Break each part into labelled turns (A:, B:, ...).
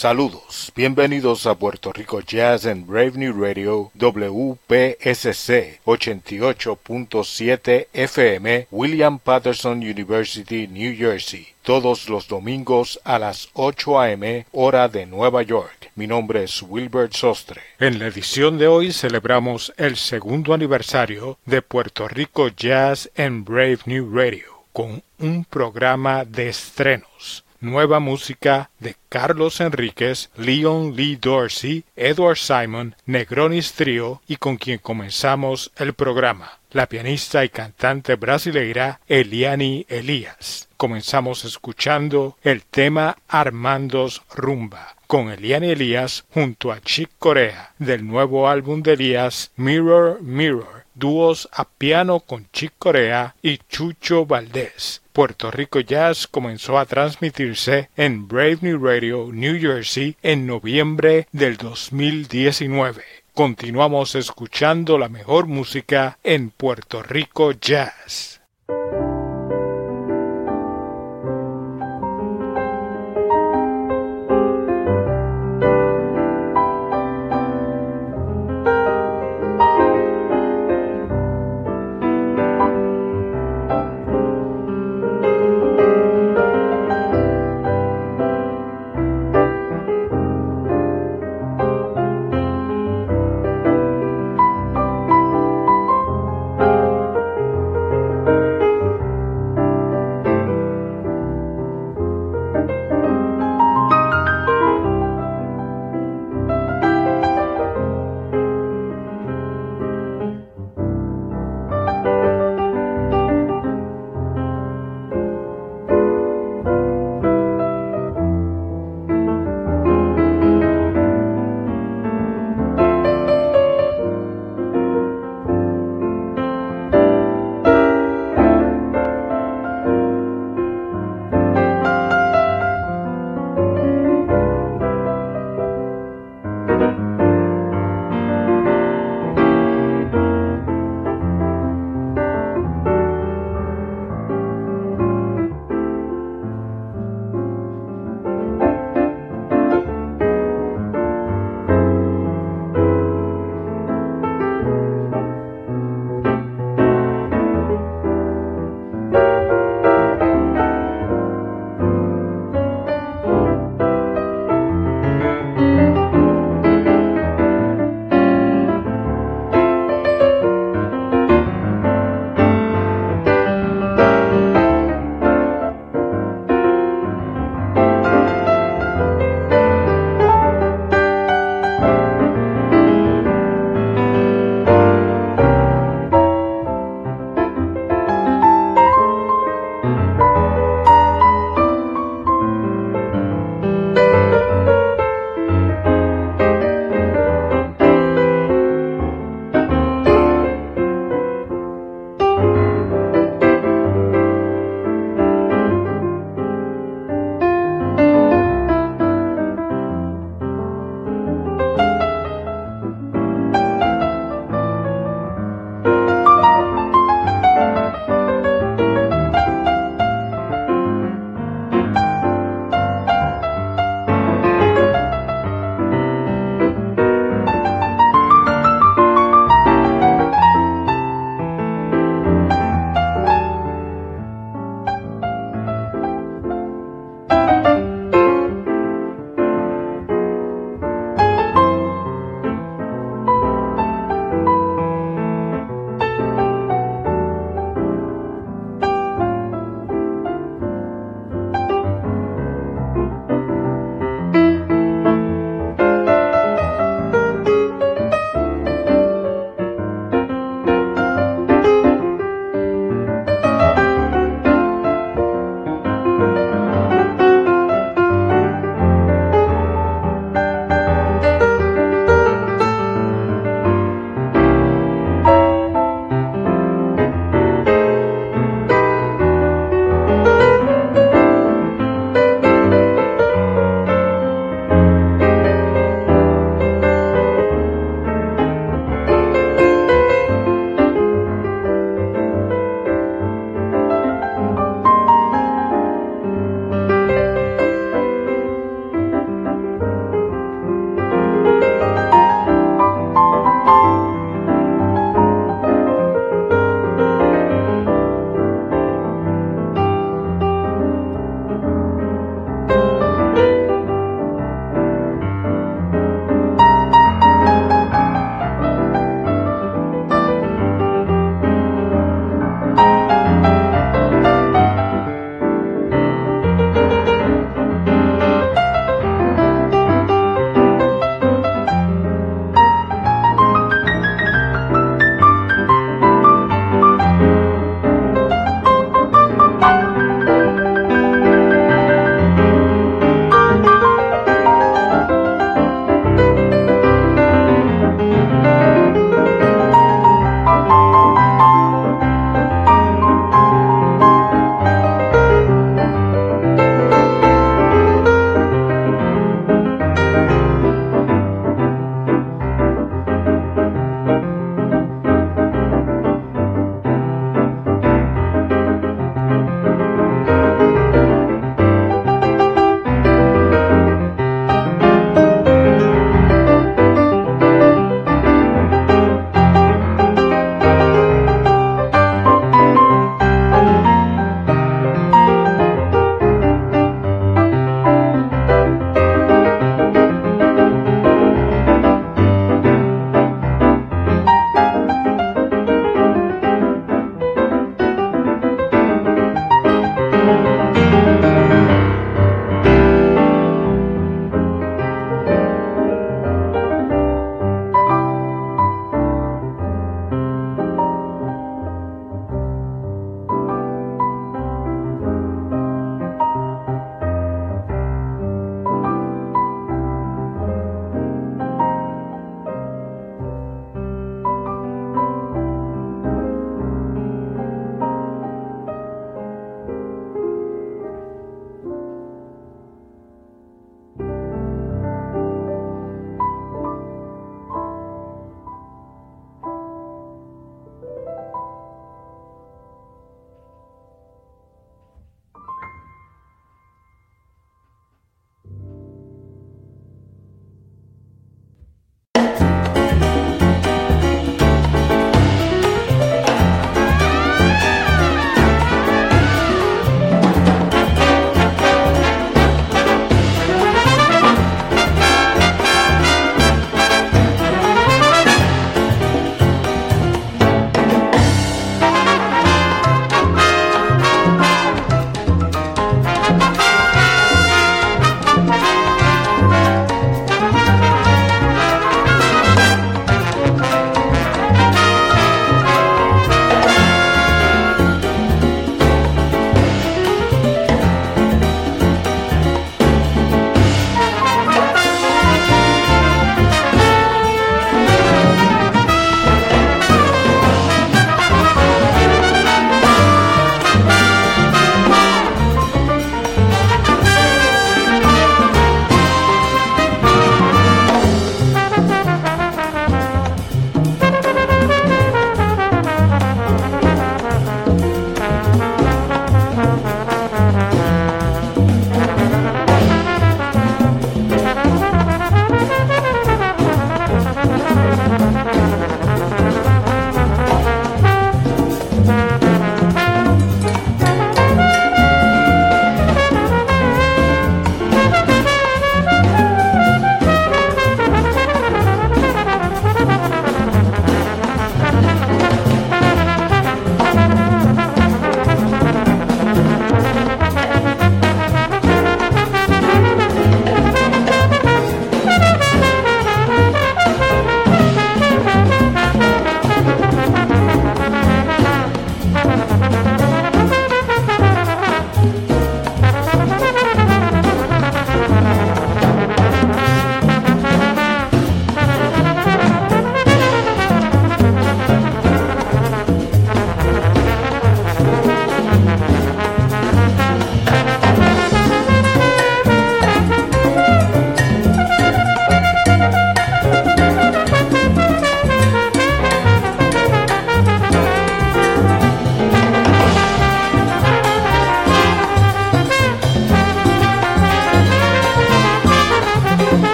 A: Saludos, bienvenidos a Puerto Rico Jazz en Brave New Radio WPSC 88.7 FM William Patterson University, New Jersey, todos los domingos a las 8 a.m. hora de Nueva York. Mi nombre es Wilbert Sostre. En la edición de hoy celebramos el segundo aniversario de Puerto Rico Jazz en Brave New Radio con un programa de estrenos nueva música de Carlos Enríquez, Leon Lee Dorsey, Edward Simon, Negronis Trio y con quien comenzamos el programa, la pianista y cantante brasileira Eliani Elías. Comenzamos escuchando el tema Armandos Rumba con Eliani Elías junto a Chick Corea del nuevo álbum de Elías Mirror Mirror dúos a piano con Chick Corea y Chucho Valdés. Puerto Rico Jazz comenzó a transmitirse en Brave New Radio, New Jersey, en noviembre del 2019. Continuamos escuchando la mejor música en Puerto Rico Jazz.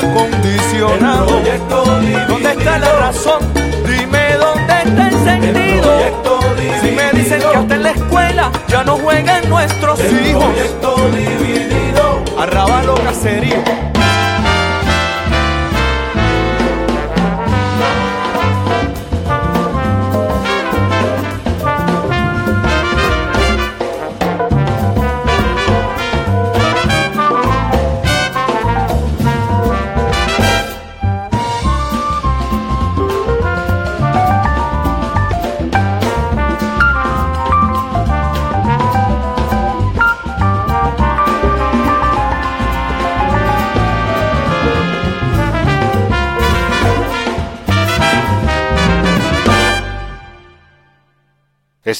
B: El El proyecto dividido.
C: ¿Dónde está la razón? Dime dónde está el
B: El
C: sentido.
B: dividido.
C: Si me dicen que hasta en la escuela ya no juegan nuestros
B: El
C: hijos. Arrabalo caserío.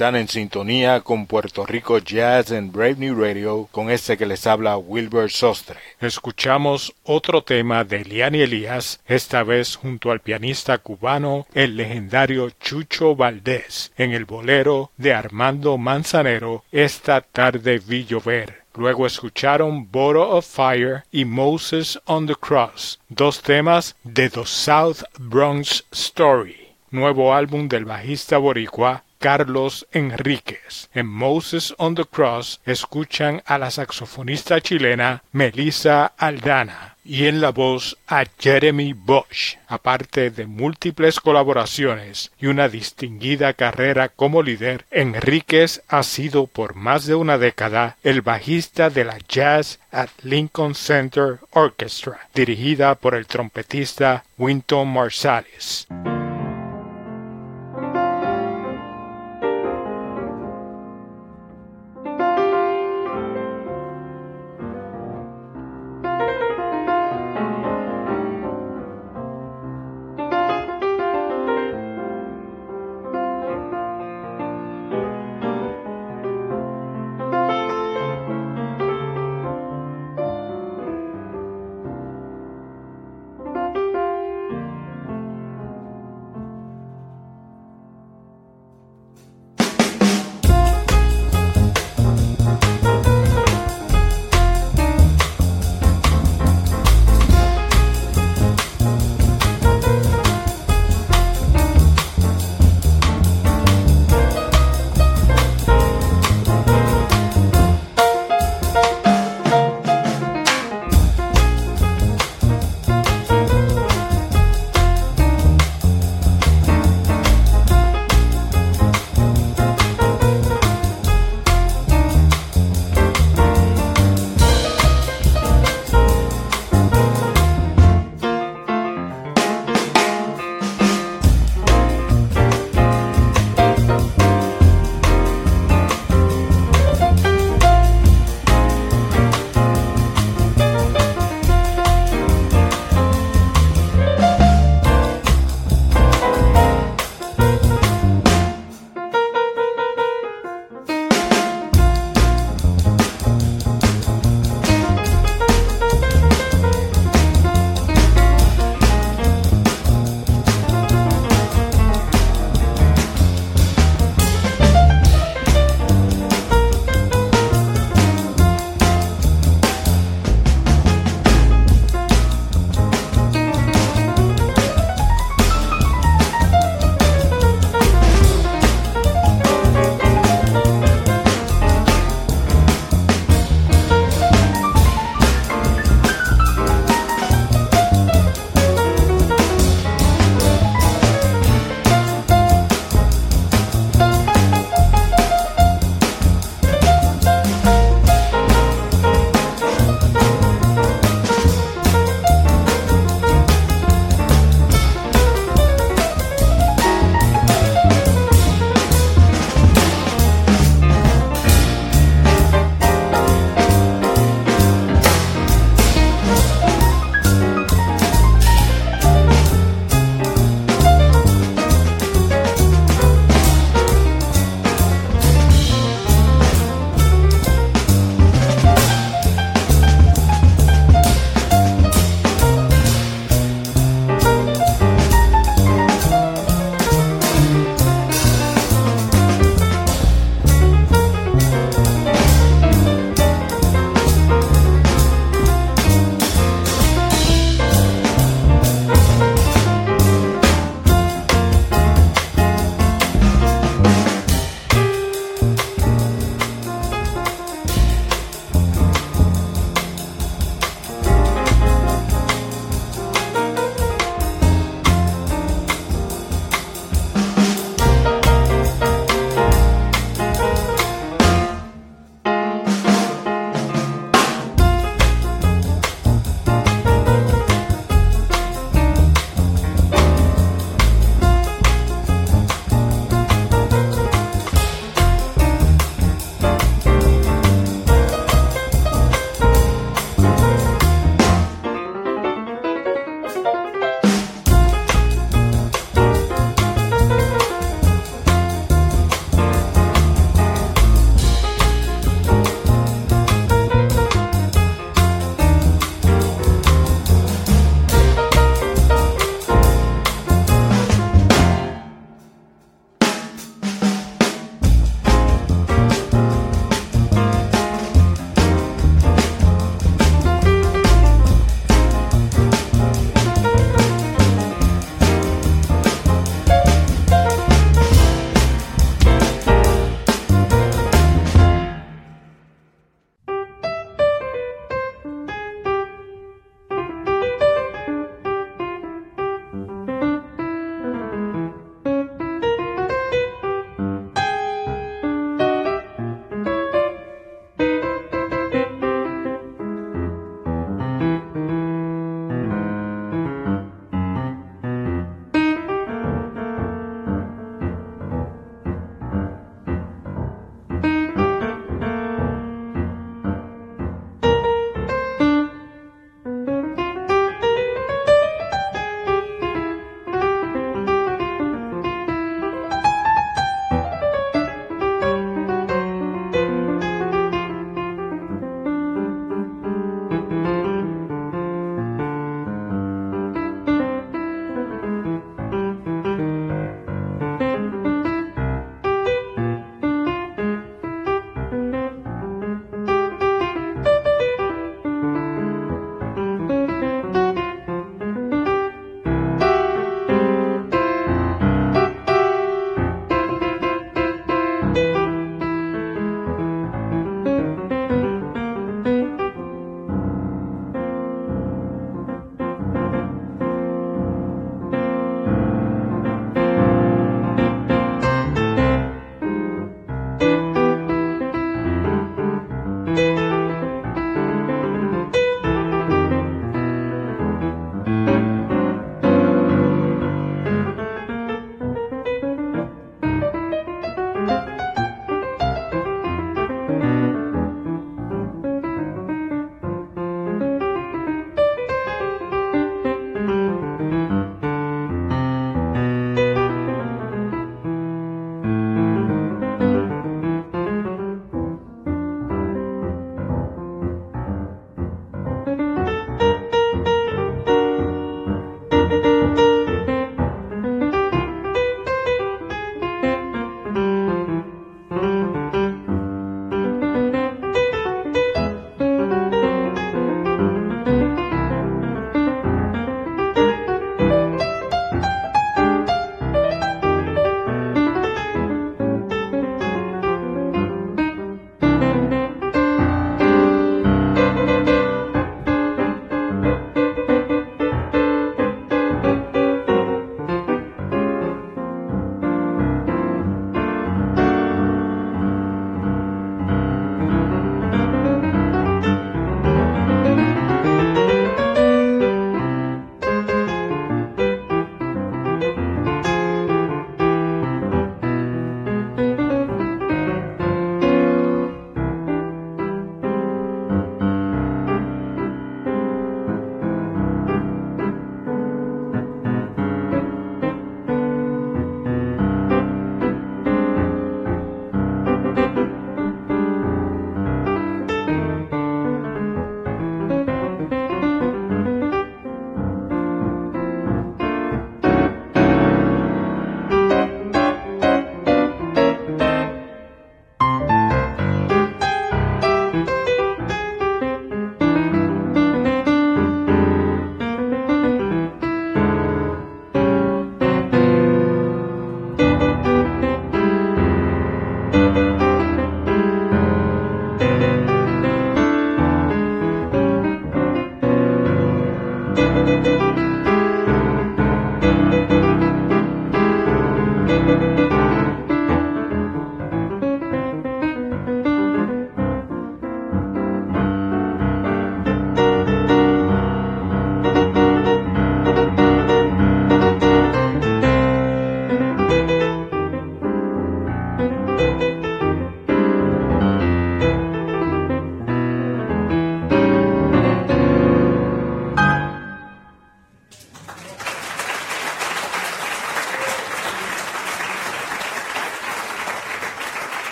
A: Están en sintonía con Puerto Rico Jazz en Brave New Radio con este que les habla Wilbur Sostre. Escuchamos otro tema de Liani Elías, esta vez junto al pianista cubano el legendario Chucho Valdés en el bolero de Armando Manzanero Esta tarde vi llover. Luego escucharon Bottle of Fire y Moses on the Cross, dos temas de The South Bronx Story, nuevo álbum del bajista boricua Carlos Enríquez. En Moses on the Cross escuchan a la saxofonista chilena Melissa Aldana y en la voz a Jeremy Bosch, aparte de múltiples colaboraciones y una distinguida carrera como líder, Enríquez ha sido por más de una década el bajista de la Jazz at Lincoln Center Orchestra, dirigida por el trompetista Winton Marsalis.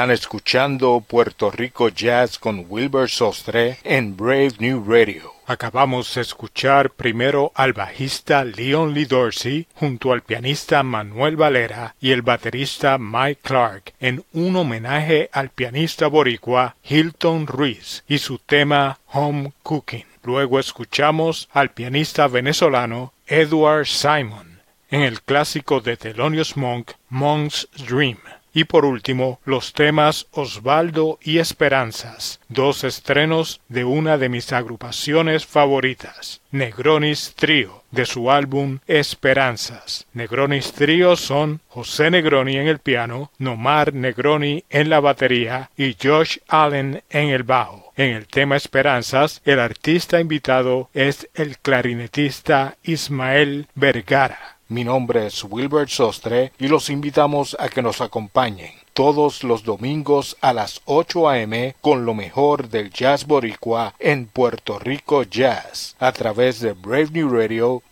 A: Están escuchando Puerto Rico Jazz con Wilbur Sostre en Brave New Radio. Acabamos de escuchar primero al bajista Leon Lee Dorsey junto al pianista Manuel Valera y el baterista Mike Clark en un homenaje al pianista boricua Hilton Ruiz y su tema Home Cooking. Luego escuchamos al pianista venezolano Edward Simon en el clásico de Thelonious Monk Monk's Dream. Y por último, los temas Osvaldo y Esperanzas, dos estrenos de una de mis agrupaciones favoritas, Negronis Trio, de su álbum Esperanzas. Negronis Trio son José Negroni en el piano, Nomar Negroni en la batería y Josh Allen en el bajo. En el tema Esperanzas, el artista invitado es el clarinetista Ismael Vergara. Mi nombre es Wilbert Sostre y los invitamos a que nos acompañen todos los domingos a las 8 a.m. con lo mejor del jazz boricua en Puerto Rico Jazz a través de Brave New Radio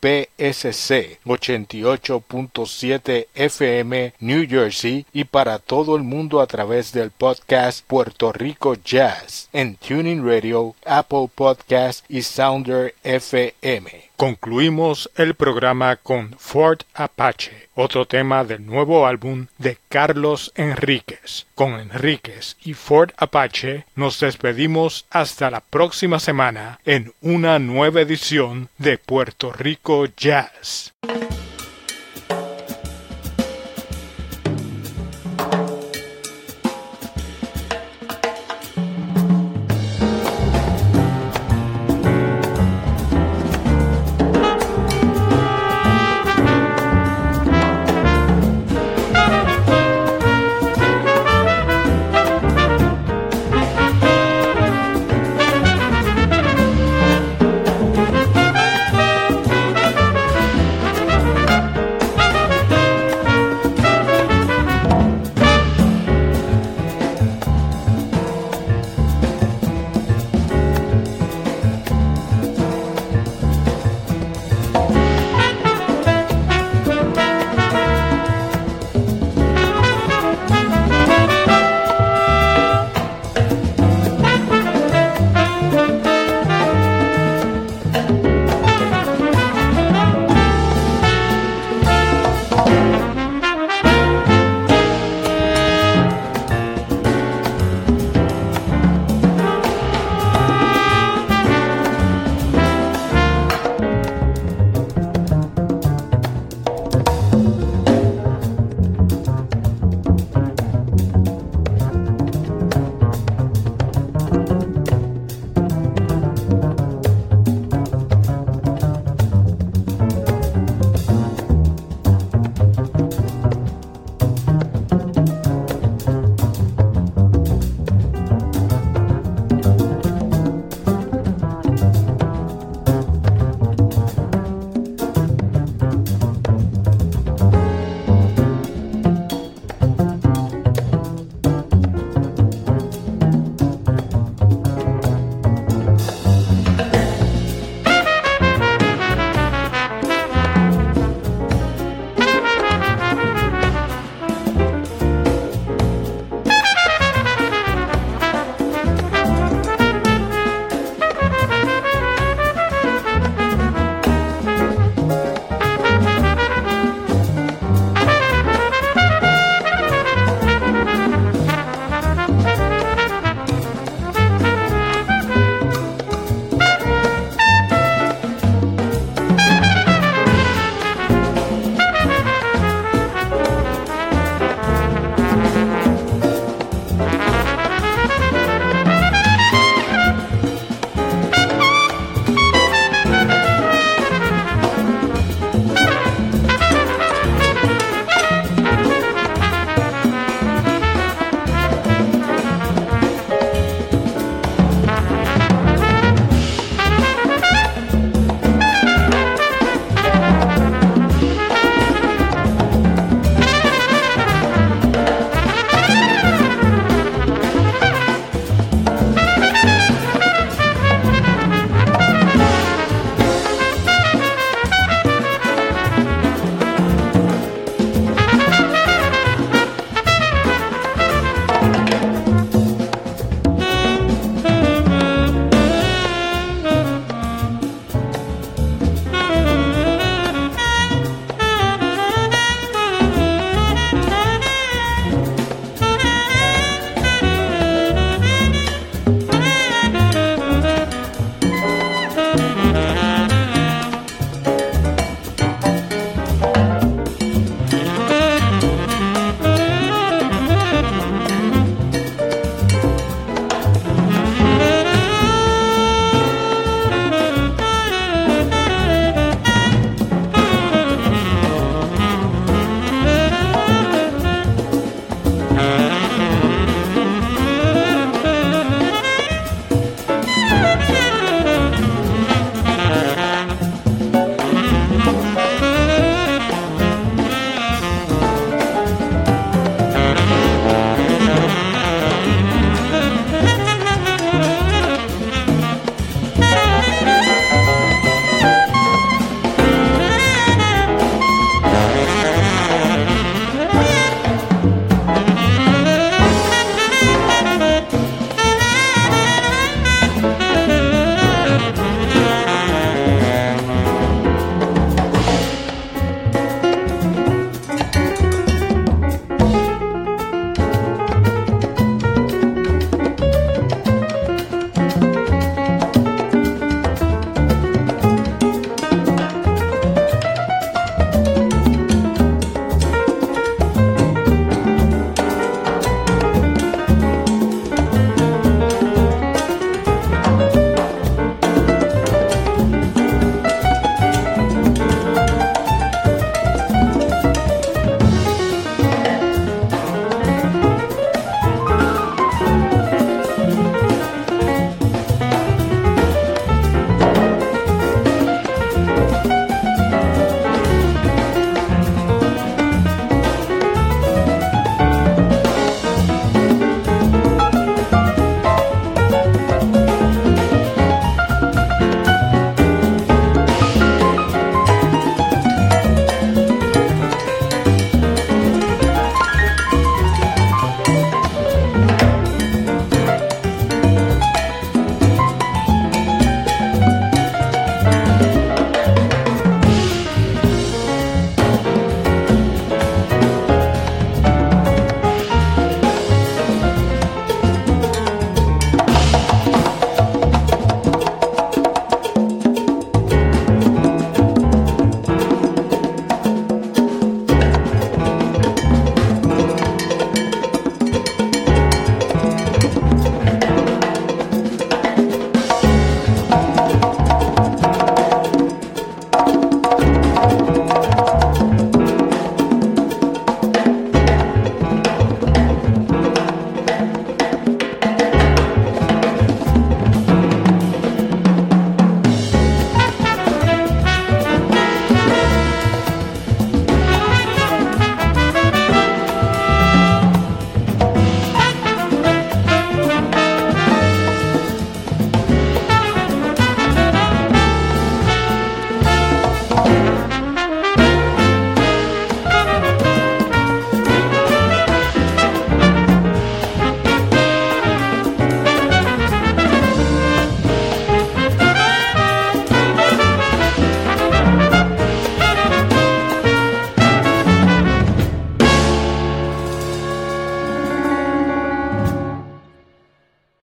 A: WPSC 88.7 FM New Jersey y para todo el mundo a través del podcast Puerto Rico Jazz en Tuning Radio, Apple Podcast y Sounder FM. Concluimos el programa con Fort Apache, otro tema del nuevo álbum de Carlos Enríquez. Con Enríquez y Fort Apache nos despedimos hasta la próxima semana en una nueva edición de Puerto Rico Jazz.